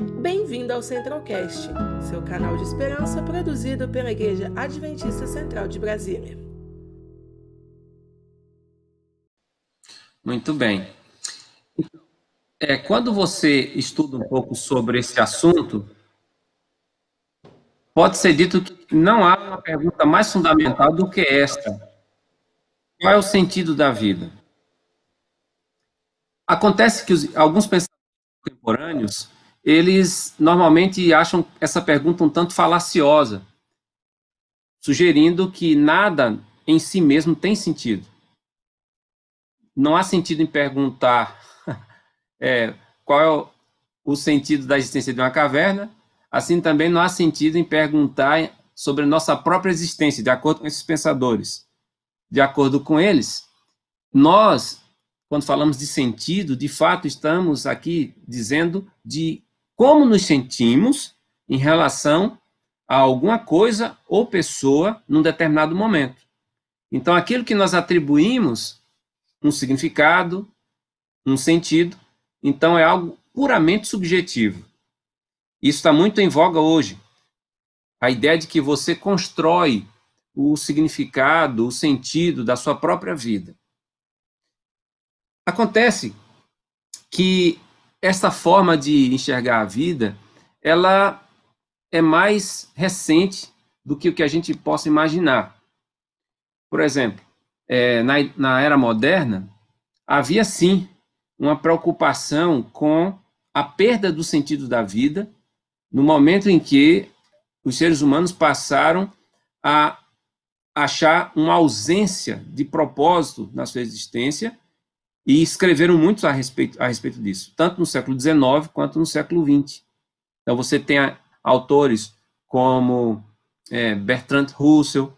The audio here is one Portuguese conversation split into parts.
Bem-vindo ao Centralcast, seu canal de esperança produzido pela Igreja Adventista Central de Brasília. Muito bem. É, quando você estuda um pouco sobre esse assunto, pode ser dito que não há uma pergunta mais fundamental do que esta: qual é o sentido da vida? Acontece que os, alguns pensadores contemporâneos eles normalmente acham essa pergunta um tanto falaciosa, sugerindo que nada em si mesmo tem sentido. Não há sentido em perguntar é, qual é o, o sentido da existência de uma caverna, assim também não há sentido em perguntar sobre a nossa própria existência, de acordo com esses pensadores. De acordo com eles, nós, quando falamos de sentido, de fato estamos aqui dizendo de como nos sentimos em relação a alguma coisa ou pessoa num determinado momento. Então, aquilo que nós atribuímos um significado, um sentido, então é algo puramente subjetivo. Isso está muito em voga hoje. A ideia de que você constrói o significado, o sentido da sua própria vida. Acontece que essa forma de enxergar a vida, ela é mais recente do que o que a gente possa imaginar. Por exemplo, é, na, na era moderna, havia sim uma preocupação com a perda do sentido da vida no momento em que os seres humanos passaram a achar uma ausência de propósito na sua existência e escreveram muito a respeito, a respeito disso, tanto no século XIX quanto no século XX. Então, você tem autores como é, Bertrand Russell,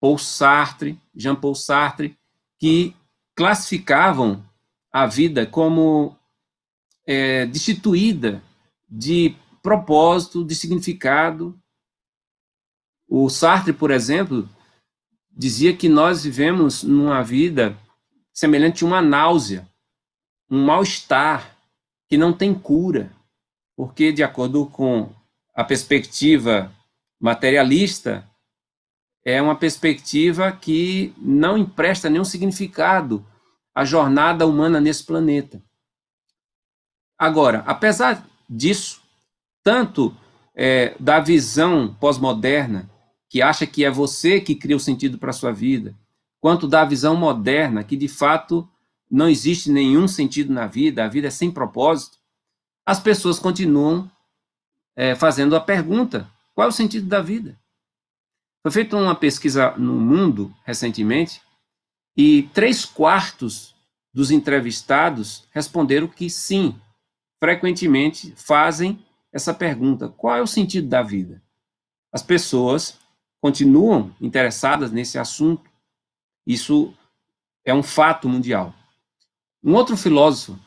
Paul Sartre, Jean-Paul Sartre, que classificavam a vida como é, destituída de propósito, de significado. O Sartre, por exemplo, dizia que nós vivemos numa vida semelhante a uma náusea, um mal-estar que não tem cura, porque, de acordo com a perspectiva materialista, é uma perspectiva que não empresta nenhum significado à jornada humana nesse planeta. Agora, apesar disso, tanto é, da visão pós-moderna, que acha que é você que cria o sentido para a sua vida, quanto da visão moderna, que de fato não existe nenhum sentido na vida, a vida é sem propósito, as pessoas continuam é, fazendo a pergunta: qual é o sentido da vida? Foi feita uma pesquisa no mundo recentemente e três quartos dos entrevistados responderam que sim, frequentemente fazem essa pergunta: qual é o sentido da vida? As pessoas continuam interessadas nesse assunto isso é um fato mundial. Um outro filósofo,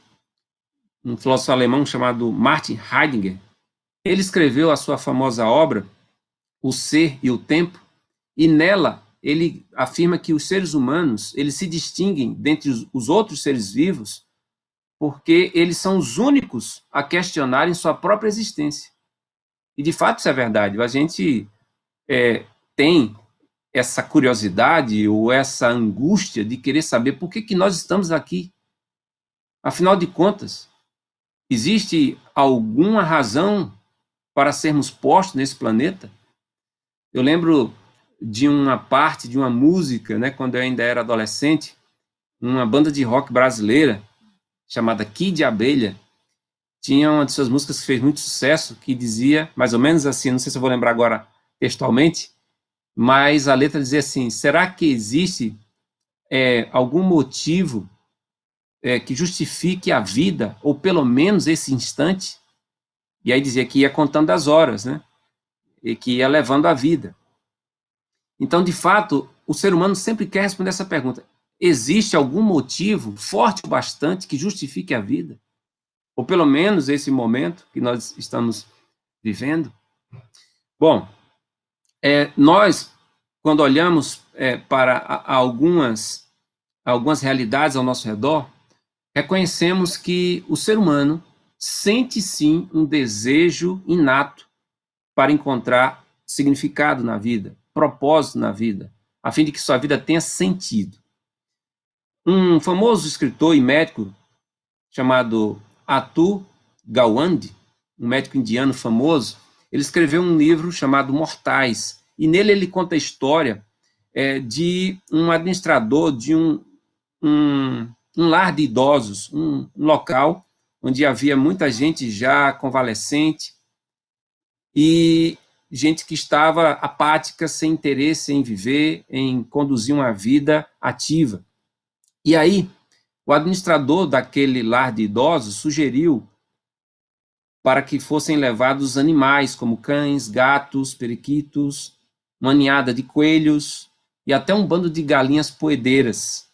um filósofo alemão chamado Martin Heidegger, ele escreveu a sua famosa obra O Ser e o Tempo, e nela ele afirma que os seres humanos, eles se distinguem dentre os outros seres vivos porque eles são os únicos a questionarem sua própria existência. E de fato isso é verdade. A gente é, tem essa curiosidade ou essa angústia de querer saber por que, que nós estamos aqui. Afinal de contas, existe alguma razão para sermos postos nesse planeta? Eu lembro de uma parte de uma música, né, quando eu ainda era adolescente, uma banda de rock brasileira chamada Kid Abelha, tinha uma de suas músicas que fez muito sucesso, que dizia, mais ou menos assim, não sei se eu vou lembrar agora textualmente, mas a letra dizia assim: será que existe é, algum motivo é, que justifique a vida, ou pelo menos esse instante? E aí dizia que ia contando as horas, né? E que ia levando a vida. Então, de fato, o ser humano sempre quer responder essa pergunta: existe algum motivo forte o bastante que justifique a vida? Ou pelo menos esse momento que nós estamos vivendo? Bom, é, nós, quando olhamos é, para algumas, algumas realidades ao nosso redor, reconhecemos que o ser humano sente sim um desejo inato para encontrar significado na vida, propósito na vida, a fim de que sua vida tenha sentido. Um famoso escritor e médico chamado Atu Gawande, um médico indiano famoso, ele escreveu um livro chamado Mortais, e nele ele conta a história é, de um administrador de um, um, um lar de idosos, um, um local onde havia muita gente já convalescente e gente que estava apática, sem interesse em viver, em conduzir uma vida ativa. E aí, o administrador daquele lar de idosos sugeriu para que fossem levados animais como cães, gatos, periquitos, uma ninhada de coelhos e até um bando de galinhas poedeiras.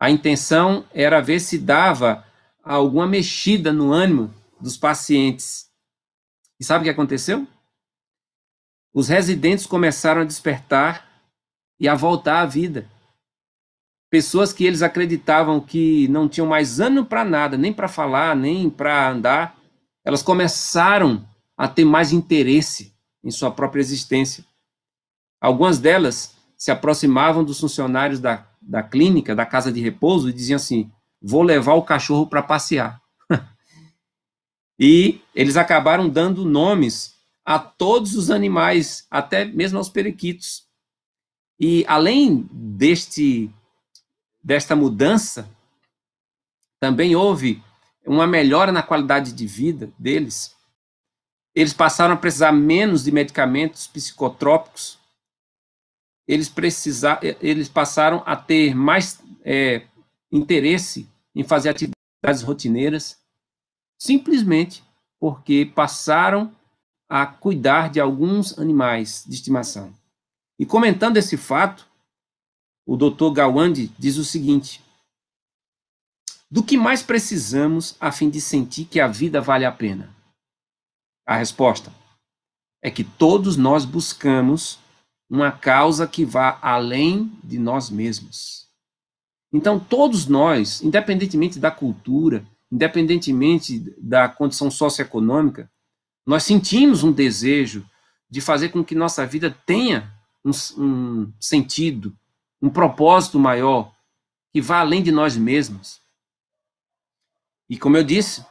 A intenção era ver se dava alguma mexida no ânimo dos pacientes. E sabe o que aconteceu? Os residentes começaram a despertar e a voltar à vida. Pessoas que eles acreditavam que não tinham mais ânimo para nada, nem para falar, nem para andar, elas começaram a ter mais interesse em sua própria existência. Algumas delas se aproximavam dos funcionários da, da clínica, da casa de repouso, e diziam assim: vou levar o cachorro para passear. e eles acabaram dando nomes a todos os animais, até mesmo aos periquitos. E além deste desta mudança, também houve uma melhora na qualidade de vida deles. Eles passaram a precisar menos de medicamentos psicotrópicos. Eles, precisar, eles passaram a ter mais é, interesse em fazer atividades rotineiras, simplesmente porque passaram a cuidar de alguns animais de estimação. E comentando esse fato, o Dr. Gawande diz o seguinte: Do que mais precisamos a fim de sentir que a vida vale a pena? A resposta é que todos nós buscamos uma causa que vá além de nós mesmos. Então, todos nós, independentemente da cultura, independentemente da condição socioeconômica, nós sentimos um desejo de fazer com que nossa vida tenha um, um sentido, um propósito maior, que vá além de nós mesmos. E como eu disse,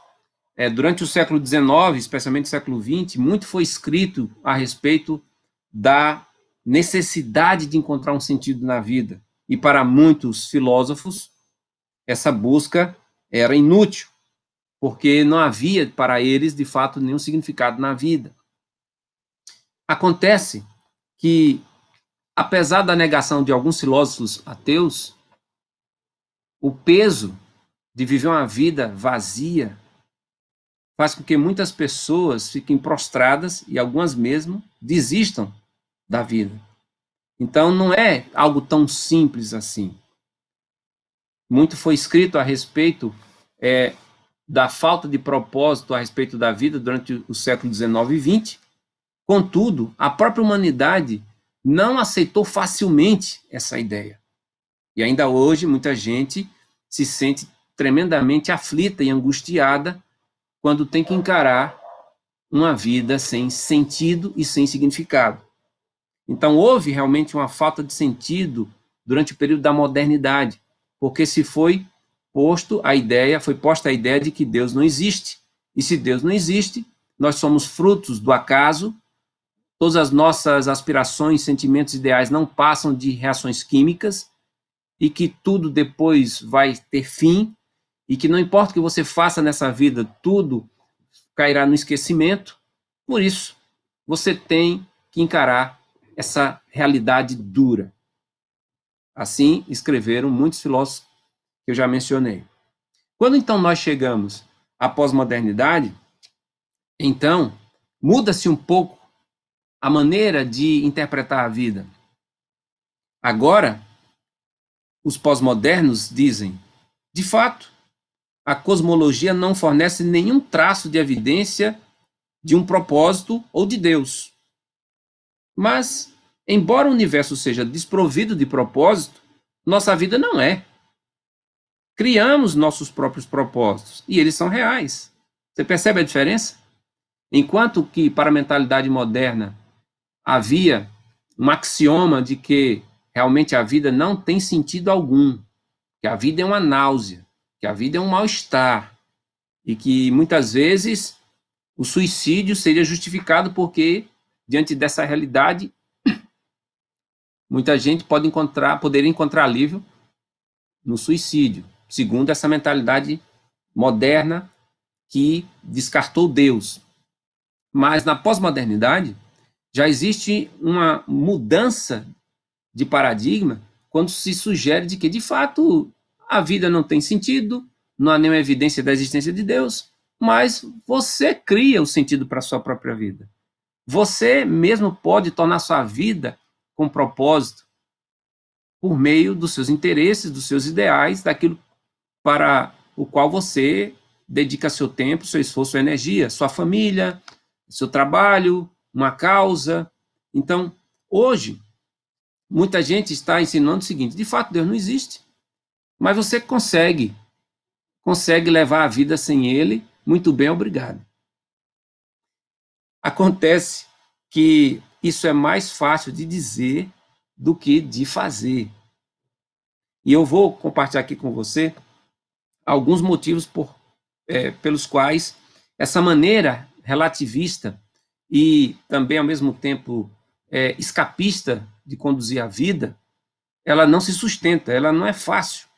é, durante o século XIX, especialmente o século XX, muito foi escrito a respeito da necessidade de encontrar um sentido na vida. E para muitos filósofos, essa busca era inútil, porque não havia para eles, de fato, nenhum significado na vida. Acontece que, apesar da negação de alguns filósofos ateus, o peso de viver uma vida vazia faz com que muitas pessoas fiquem prostradas e algumas mesmo desistam da vida. Então não é algo tão simples assim. Muito foi escrito a respeito é, da falta de propósito a respeito da vida durante o século XIX e XX. Contudo, a própria humanidade não aceitou facilmente essa ideia. E ainda hoje muita gente se sente tremendamente aflita e angustiada quando tem que encarar uma vida sem sentido e sem significado. Então, houve realmente uma falta de sentido durante o período da modernidade, porque se foi posto a ideia, foi posta a ideia de que Deus não existe. E se Deus não existe, nós somos frutos do acaso, todas as nossas aspirações, sentimentos, ideais não passam de reações químicas e que tudo depois vai ter fim e que não importa o que você faça nessa vida, tudo cairá no esquecimento. Por isso, você tem que encarar essa realidade dura. Assim escreveram muitos filósofos que eu já mencionei. Quando então nós chegamos à pós-modernidade, então muda-se um pouco a maneira de interpretar a vida. Agora, os pós-modernos dizem, de fato, a cosmologia não fornece nenhum traço de evidência de um propósito ou de Deus. Mas, embora o universo seja desprovido de propósito, nossa vida não é. Criamos nossos próprios propósitos e eles são reais. Você percebe a diferença? Enquanto que para a mentalidade moderna havia um axioma de que realmente a vida não tem sentido algum, que a vida é uma náusea, que a vida é um mal-estar, e que muitas vezes o suicídio seria justificado porque, diante dessa realidade, muita gente pode encontrar, poderia encontrar alívio no suicídio, segundo essa mentalidade moderna que descartou Deus. Mas na pós-modernidade já existe uma mudança de paradigma quando se sugere de que de fato a vida não tem sentido, não há nenhuma evidência da existência de Deus, mas você cria o sentido para a sua própria vida. Você mesmo pode tornar sua vida com propósito por meio dos seus interesses, dos seus ideais, daquilo para o qual você dedica seu tempo, seu esforço, sua energia, sua família, seu trabalho, uma causa. Então, hoje, muita gente está ensinando o seguinte: de fato, Deus não existe, mas você consegue, consegue levar a vida sem Ele. Muito bem, obrigado. Acontece que isso é mais fácil de dizer do que de fazer. E eu vou compartilhar aqui com você alguns motivos por, é, pelos quais essa maneira relativista e também, ao mesmo tempo, é, escapista de conduzir a vida, ela não se sustenta, ela não é fácil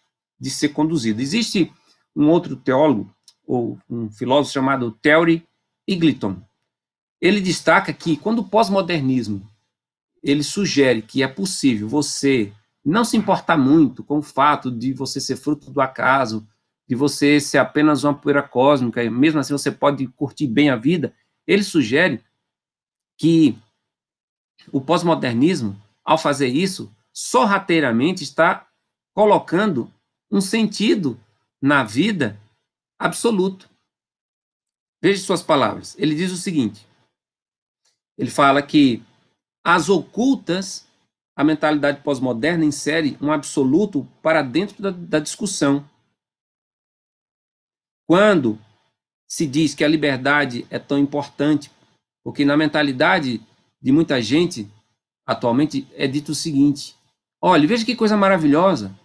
de ser conduzida. Existe um outro teólogo, ou um filósofo chamado Theory Eagleton. Ele destaca que quando o pós-modernismo ele sugere que é possível você não se importar muito com o fato de você ser fruto do acaso, de você ser apenas uma poeira cósmica, mesmo assim você pode curtir bem a vida, ele sugere que o pós-modernismo, ao fazer isso, sorrateiramente está colocando um sentido na vida absoluto. Veja suas palavras. Ele diz o seguinte: ele fala que as ocultas, a mentalidade pós-moderna insere um absoluto para dentro da, da discussão. Quando se diz que a liberdade é tão importante, porque na mentalidade de muita gente atualmente é dito o seguinte: olha, veja que coisa maravilhosa.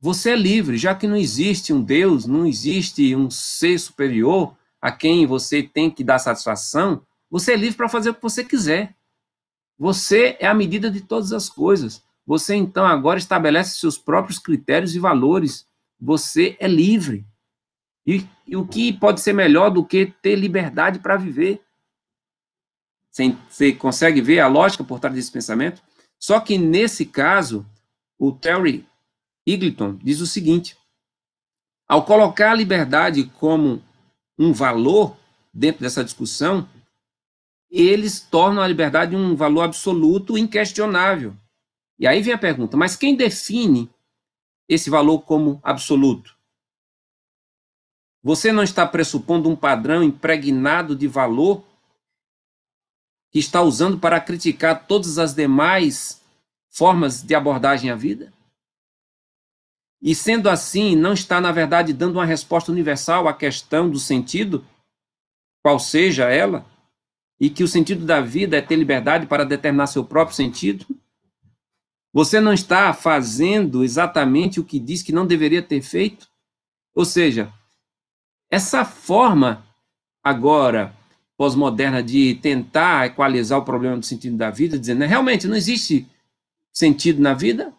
Você é livre, já que não existe um Deus, não existe um ser superior a quem você tem que dar satisfação, você é livre para fazer o que você quiser. Você é a medida de todas as coisas. Você então agora estabelece seus próprios critérios e valores. Você é livre. E, e o que pode ser melhor do que ter liberdade para viver? Você, você consegue ver a lógica por trás desse pensamento? Só que nesse caso, o Terry Eagleton diz o seguinte: ao colocar a liberdade como um valor dentro dessa discussão, eles tornam a liberdade um valor absoluto, inquestionável. E aí vem a pergunta: mas quem define esse valor como absoluto? Você não está pressupondo um padrão impregnado de valor que está usando para criticar todas as demais formas de abordagem à vida? E sendo assim, não está, na verdade, dando uma resposta universal à questão do sentido, qual seja ela? e que o sentido da vida é ter liberdade para determinar seu próprio sentido? Você não está fazendo exatamente o que diz que não deveria ter feito? Ou seja, essa forma agora pós-moderna de tentar equalizar o problema do sentido da vida, dizendo, né, realmente não existe sentido na vida,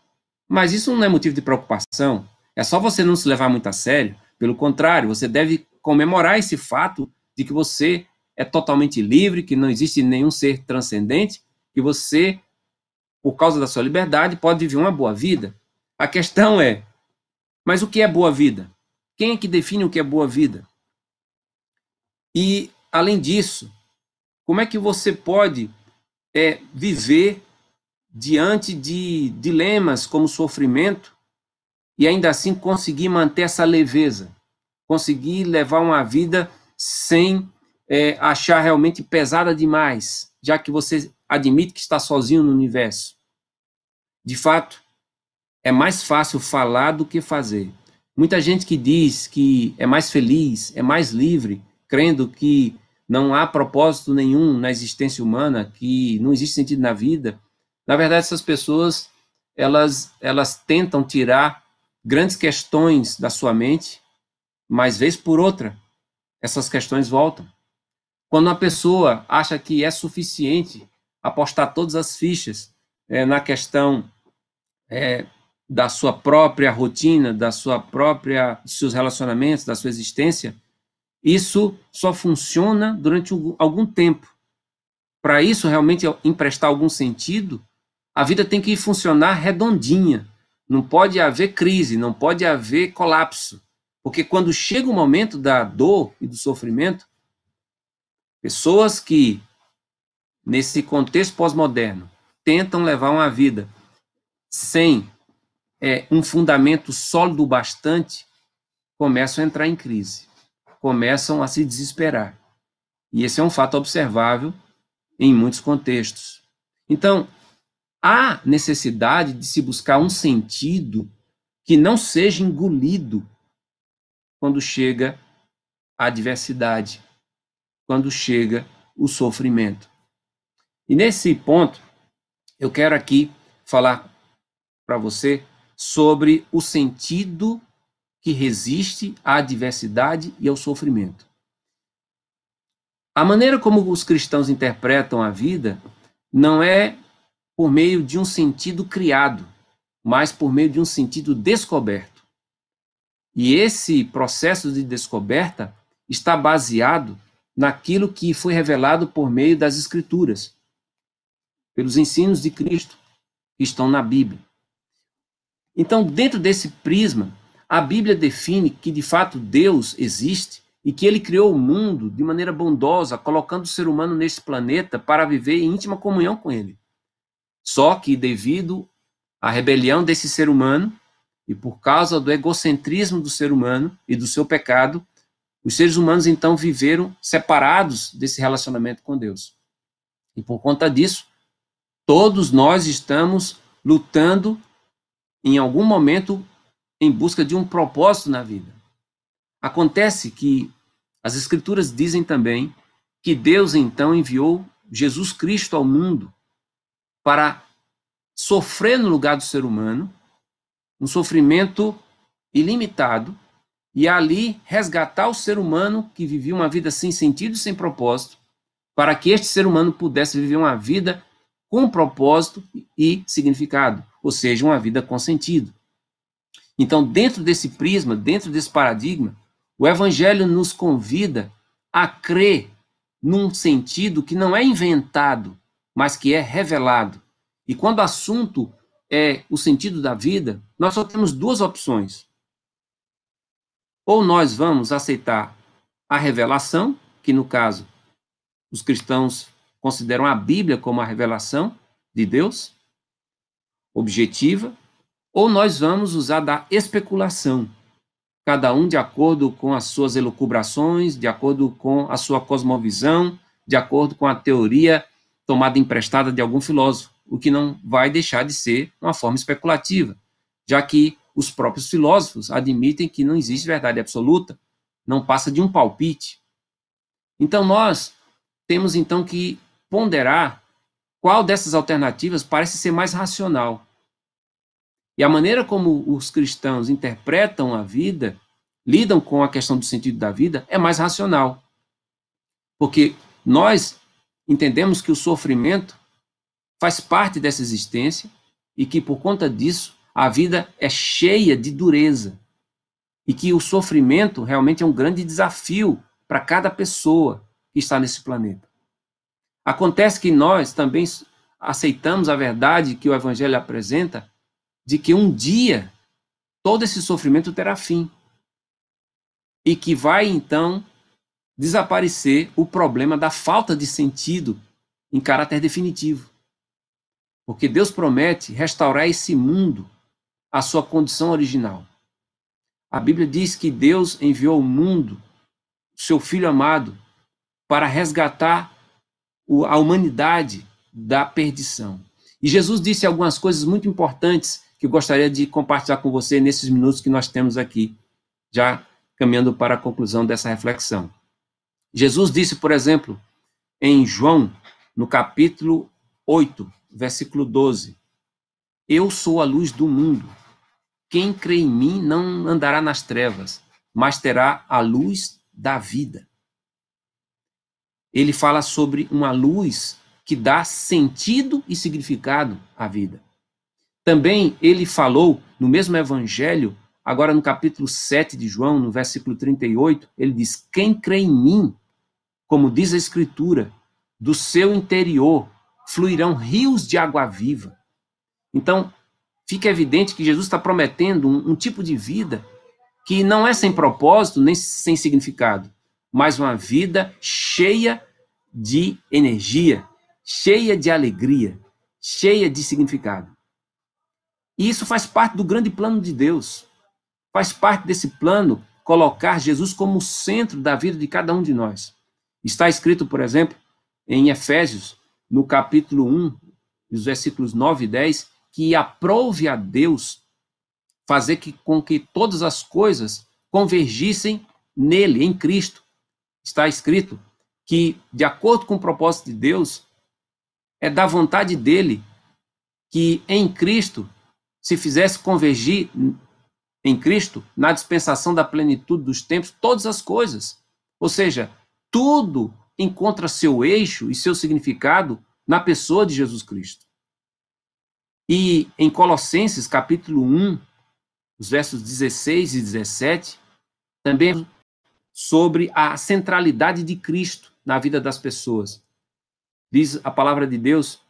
mas isso não é motivo de preocupação. É só você não se levar muito a sério. Pelo contrário, você deve comemorar esse fato de que você é totalmente livre, que não existe nenhum ser transcendente, que você, por causa da sua liberdade, pode viver uma boa vida. A questão é: mas o que é boa vida? Quem é que define o que é boa vida? E, além disso, como é que você pode é, viver diante de dilemas como sofrimento e ainda assim conseguir manter essa leveza, conseguir levar uma vida sem é, achar realmente pesada demais, já que você admite que está sozinho no universo. De fato, é mais fácil falar do que fazer. Muita gente que diz que é mais feliz, é mais livre, crendo que não há propósito nenhum na existência humana, que não existe sentido na vida, na verdade essas pessoas elas elas tentam tirar grandes questões da sua mente, mas vez por outra essas questões voltam. Quando uma pessoa acha que é suficiente apostar todas as fichas é, na questão é, da sua própria rotina, da sua própria, dos seus relacionamentos, da sua existência, isso só funciona durante algum tempo. Para isso realmente emprestar algum sentido, a vida tem que funcionar redondinha. Não pode haver crise, não pode haver colapso. Porque quando chega o momento da dor e do sofrimento, pessoas que, nesse contexto pós-moderno, tentam levar uma vida sem é, um fundamento sólido bastante, começam a entrar em crise começam a se desesperar. E esse é um fato observável em muitos contextos. Então, há necessidade de se buscar um sentido que não seja engolido quando chega a adversidade, quando chega o sofrimento. E nesse ponto, eu quero aqui falar para você sobre o sentido que resiste à adversidade e ao sofrimento. A maneira como os cristãos interpretam a vida não é por meio de um sentido criado, mas por meio de um sentido descoberto. E esse processo de descoberta está baseado naquilo que foi revelado por meio das Escrituras, pelos ensinos de Cristo que estão na Bíblia. Então, dentro desse prisma, a Bíblia define que de fato Deus existe e que ele criou o mundo de maneira bondosa, colocando o ser humano nesse planeta para viver em íntima comunhão com ele. Só que devido à rebelião desse ser humano e por causa do egocentrismo do ser humano e do seu pecado, os seres humanos então viveram separados desse relacionamento com Deus. E por conta disso, todos nós estamos lutando em algum momento em busca de um propósito na vida. Acontece que as Escrituras dizem também que Deus então enviou Jesus Cristo ao mundo para sofrer no lugar do ser humano, um sofrimento ilimitado, e ali resgatar o ser humano que vivia uma vida sem sentido e sem propósito, para que este ser humano pudesse viver uma vida com propósito e significado, ou seja, uma vida com sentido. Então, dentro desse prisma, dentro desse paradigma, o Evangelho nos convida a crer num sentido que não é inventado, mas que é revelado. E quando o assunto é o sentido da vida, nós só temos duas opções. Ou nós vamos aceitar a revelação, que no caso os cristãos consideram a Bíblia como a revelação de Deus, objetiva, ou nós vamos usar da especulação, cada um de acordo com as suas elucubrações, de acordo com a sua cosmovisão, de acordo com a teoria tomada emprestada de algum filósofo, o que não vai deixar de ser uma forma especulativa, já que os próprios filósofos admitem que não existe verdade absoluta, não passa de um palpite. Então nós temos então que ponderar qual dessas alternativas parece ser mais racional e a maneira como os cristãos interpretam a vida, lidam com a questão do sentido da vida, é mais racional. Porque nós entendemos que o sofrimento faz parte dessa existência e que, por conta disso, a vida é cheia de dureza. E que o sofrimento realmente é um grande desafio para cada pessoa que está nesse planeta. Acontece que nós também aceitamos a verdade que o Evangelho apresenta de que um dia todo esse sofrimento terá fim. E que vai então desaparecer o problema da falta de sentido em caráter definitivo. Porque Deus promete restaurar esse mundo à sua condição original. A Bíblia diz que Deus enviou ao mundo seu filho amado para resgatar a humanidade da perdição. E Jesus disse algumas coisas muito importantes que eu gostaria de compartilhar com você nesses minutos que nós temos aqui, já caminhando para a conclusão dessa reflexão. Jesus disse, por exemplo, em João, no capítulo 8, versículo 12: Eu sou a luz do mundo. Quem crê em mim não andará nas trevas, mas terá a luz da vida. Ele fala sobre uma luz que dá sentido e significado à vida. Também ele falou no mesmo evangelho, agora no capítulo 7 de João, no versículo 38, ele diz: Quem crê em mim, como diz a Escritura, do seu interior fluirão rios de água viva. Então, fica evidente que Jesus está prometendo um, um tipo de vida que não é sem propósito nem sem significado, mas uma vida cheia de energia, cheia de alegria, cheia de significado. E isso faz parte do grande plano de Deus. Faz parte desse plano colocar Jesus como centro da vida de cada um de nós. Está escrito, por exemplo, em Efésios, no capítulo 1, os versículos 9 e 10, que aprove a Deus fazer que, com que todas as coisas convergissem nele, em Cristo. Está escrito que, de acordo com o propósito de Deus, é da vontade dele que em Cristo se fizesse convergir em Cristo, na dispensação da plenitude dos tempos, todas as coisas. Ou seja, tudo encontra seu eixo e seu significado na pessoa de Jesus Cristo. E em Colossenses, capítulo 1, os versos 16 e 17, também sobre a centralidade de Cristo na vida das pessoas. Diz a palavra de Deus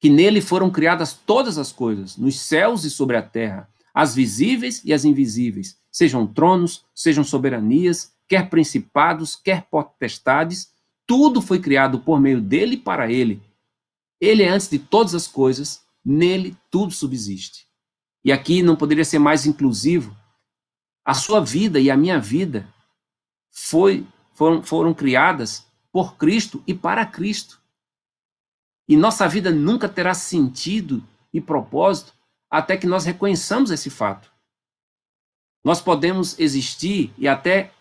que nele foram criadas todas as coisas, nos céus e sobre a terra, as visíveis e as invisíveis, sejam tronos, sejam soberanias, quer principados, quer potestades, tudo foi criado por meio dele e para ele. Ele é antes de todas as coisas, nele tudo subsiste. E aqui não poderia ser mais inclusivo. A sua vida e a minha vida foi, foram, foram criadas por Cristo e para Cristo. E nossa vida nunca terá sentido e propósito até que nós reconheçamos esse fato. Nós podemos existir e até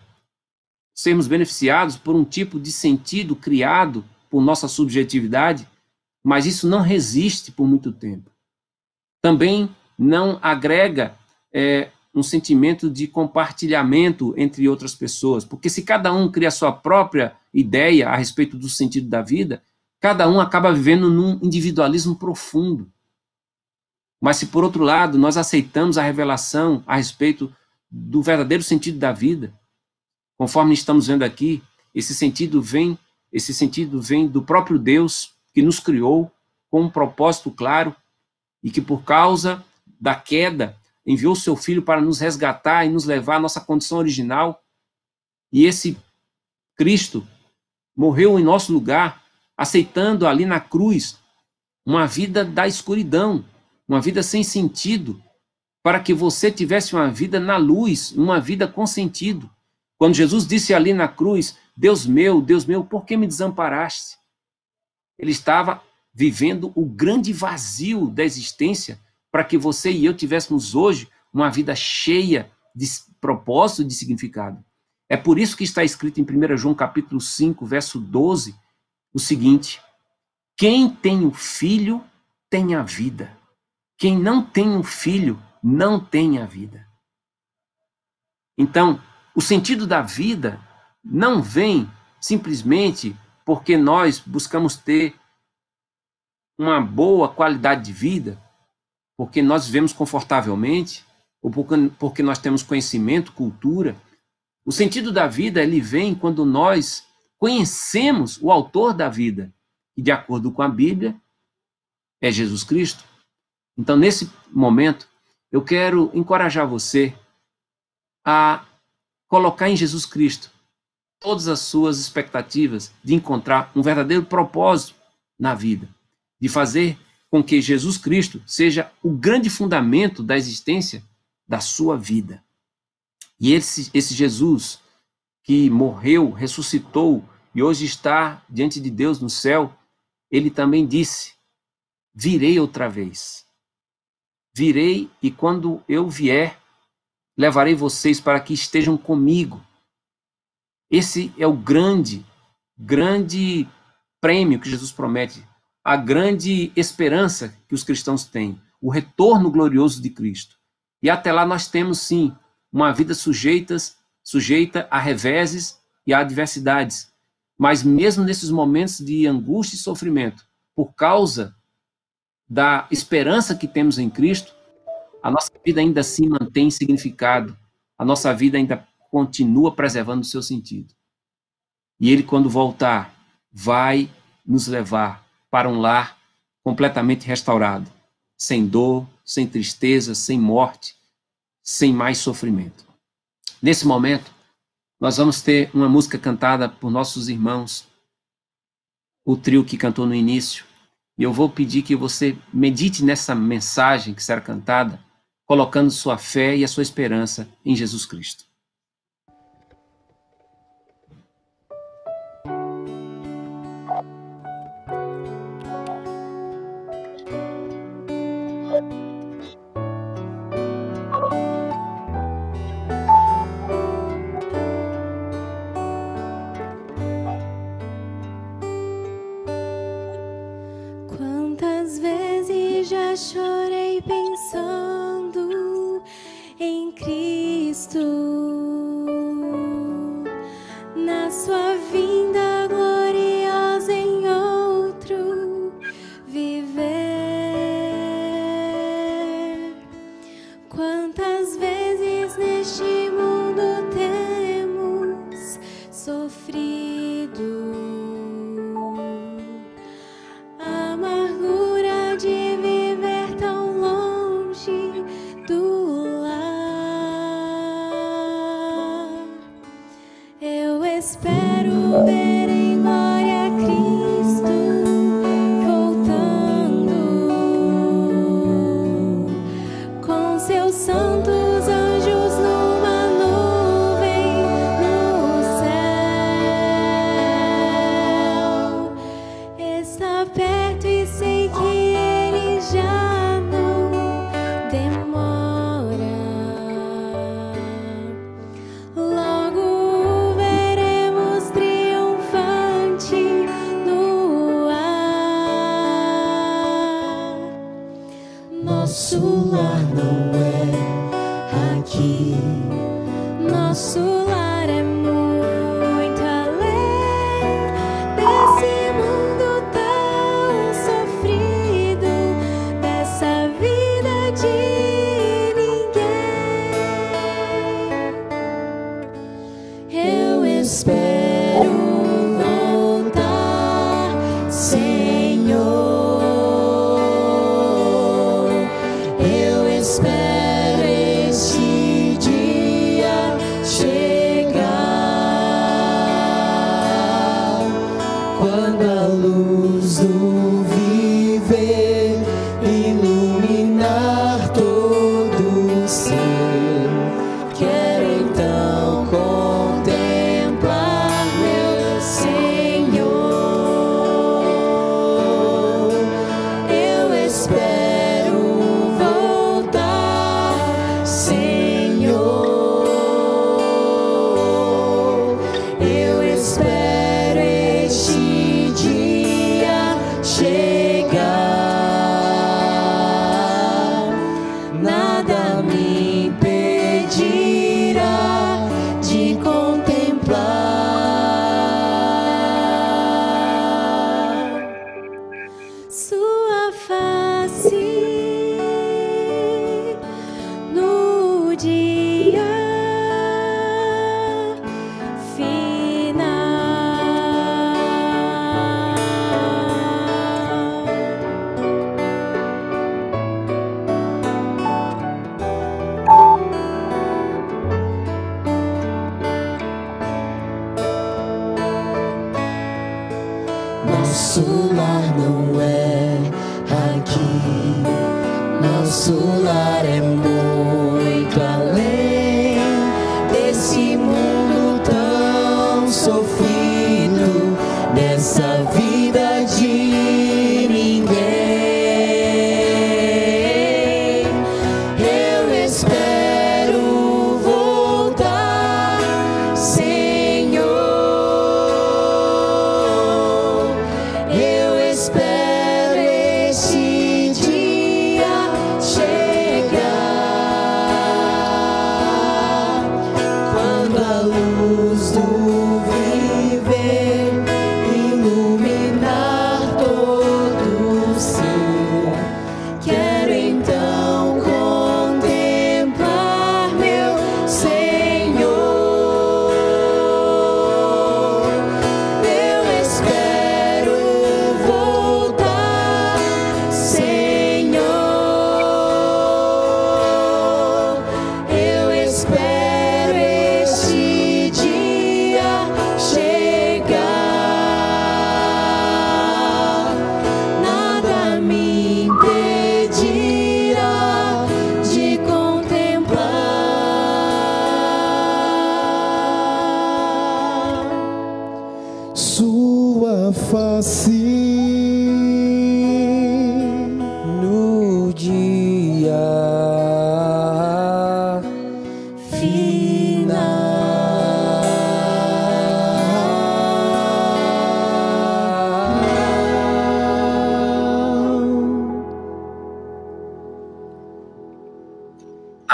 sermos beneficiados por um tipo de sentido criado por nossa subjetividade, mas isso não resiste por muito tempo. Também não agrega é, um sentimento de compartilhamento entre outras pessoas, porque se cada um cria sua própria ideia a respeito do sentido da vida, cada um acaba vivendo num individualismo profundo. Mas se por outro lado nós aceitamos a revelação a respeito do verdadeiro sentido da vida, Conforme estamos vendo aqui, esse sentido vem, esse sentido vem do próprio Deus que nos criou com um propósito claro e que por causa da queda enviou seu filho para nos resgatar e nos levar à nossa condição original. E esse Cristo morreu em nosso lugar, aceitando ali na cruz uma vida da escuridão, uma vida sem sentido, para que você tivesse uma vida na luz, uma vida com sentido. Quando Jesus disse ali na cruz: Deus meu, Deus meu, por que me desamparaste? Ele estava vivendo o grande vazio da existência para que você e eu tivéssemos hoje uma vida cheia de propósito e de significado. É por isso que está escrito em 1 João capítulo 5, verso 12, o seguinte: Quem tem o filho tem a vida. Quem não tem o filho não tem a vida. Então, o sentido da vida não vem simplesmente porque nós buscamos ter uma boa qualidade de vida, porque nós vivemos confortavelmente, ou porque nós temos conhecimento, cultura. O sentido da vida ele vem quando nós conhecemos o autor da vida, e de acordo com a Bíblia, é Jesus Cristo. Então, nesse momento, eu quero encorajar você a colocar em Jesus Cristo todas as suas expectativas de encontrar um verdadeiro propósito na vida, de fazer com que Jesus Cristo seja o grande fundamento da existência da sua vida. E esse, esse Jesus que morreu, ressuscitou e hoje está diante de Deus no céu, ele também disse: Virei outra vez. Virei e quando eu vier, levarei vocês para que estejam comigo. Esse é o grande, grande prêmio que Jesus promete, a grande esperança que os cristãos têm, o retorno glorioso de Cristo. E até lá nós temos sim uma vida sujeitas, sujeita a reveses e a adversidades. Mas mesmo nesses momentos de angústia e sofrimento, por causa da esperança que temos em Cristo, a nossa vida ainda assim mantém significado, a nossa vida ainda continua preservando o seu sentido. E Ele, quando voltar, vai nos levar para um lar completamente restaurado, sem dor, sem tristeza, sem morte, sem mais sofrimento. Nesse momento, nós vamos ter uma música cantada por nossos irmãos, o trio que cantou no início, e eu vou pedir que você medite nessa mensagem que será cantada, colocando sua fé e a sua esperança em Jesus Cristo.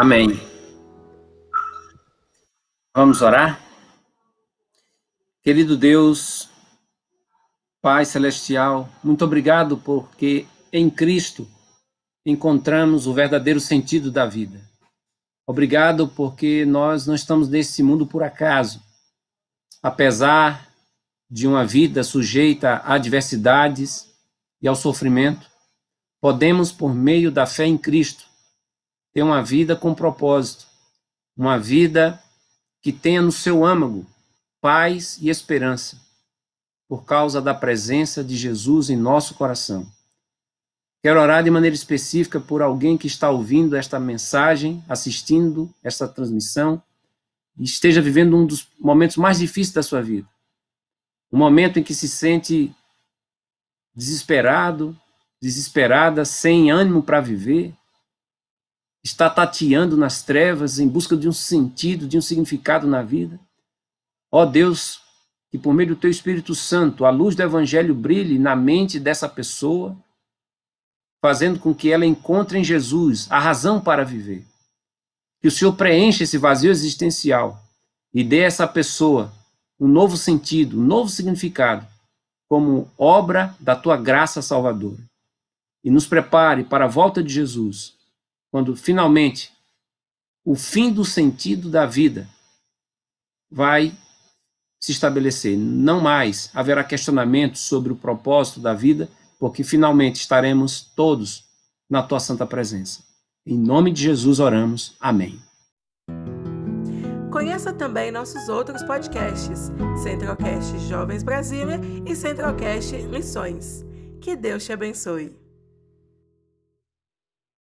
Amém. Vamos orar? Querido Deus, Pai Celestial, muito obrigado porque em Cristo encontramos o verdadeiro sentido da vida. Obrigado porque nós não estamos nesse mundo por acaso. Apesar de uma vida sujeita a adversidades e ao sofrimento, podemos, por meio da fé em Cristo, ter uma vida com propósito, uma vida que tenha no seu âmago paz e esperança, por causa da presença de Jesus em nosso coração. Quero orar de maneira específica por alguém que está ouvindo esta mensagem, assistindo esta transmissão, e esteja vivendo um dos momentos mais difíceis da sua vida. Um momento em que se sente desesperado, desesperada, sem ânimo para viver, está tateando nas trevas em busca de um sentido, de um significado na vida. Ó Deus, que por meio do teu Espírito Santo, a luz do Evangelho brilhe na mente dessa pessoa, fazendo com que ela encontre em Jesus a razão para viver. Que o Senhor preencha esse vazio existencial e dê a essa pessoa um novo sentido, um novo significado, como obra da tua graça salvadora. E nos prepare para a volta de Jesus, quando finalmente o fim do sentido da vida vai se estabelecer. Não mais haverá questionamentos sobre o propósito da vida, porque finalmente estaremos todos na tua santa presença. Em nome de Jesus oramos. Amém. Conheça também nossos outros podcasts, Centralcast Jovens Brasília e Centralcast Missões. Que Deus te abençoe.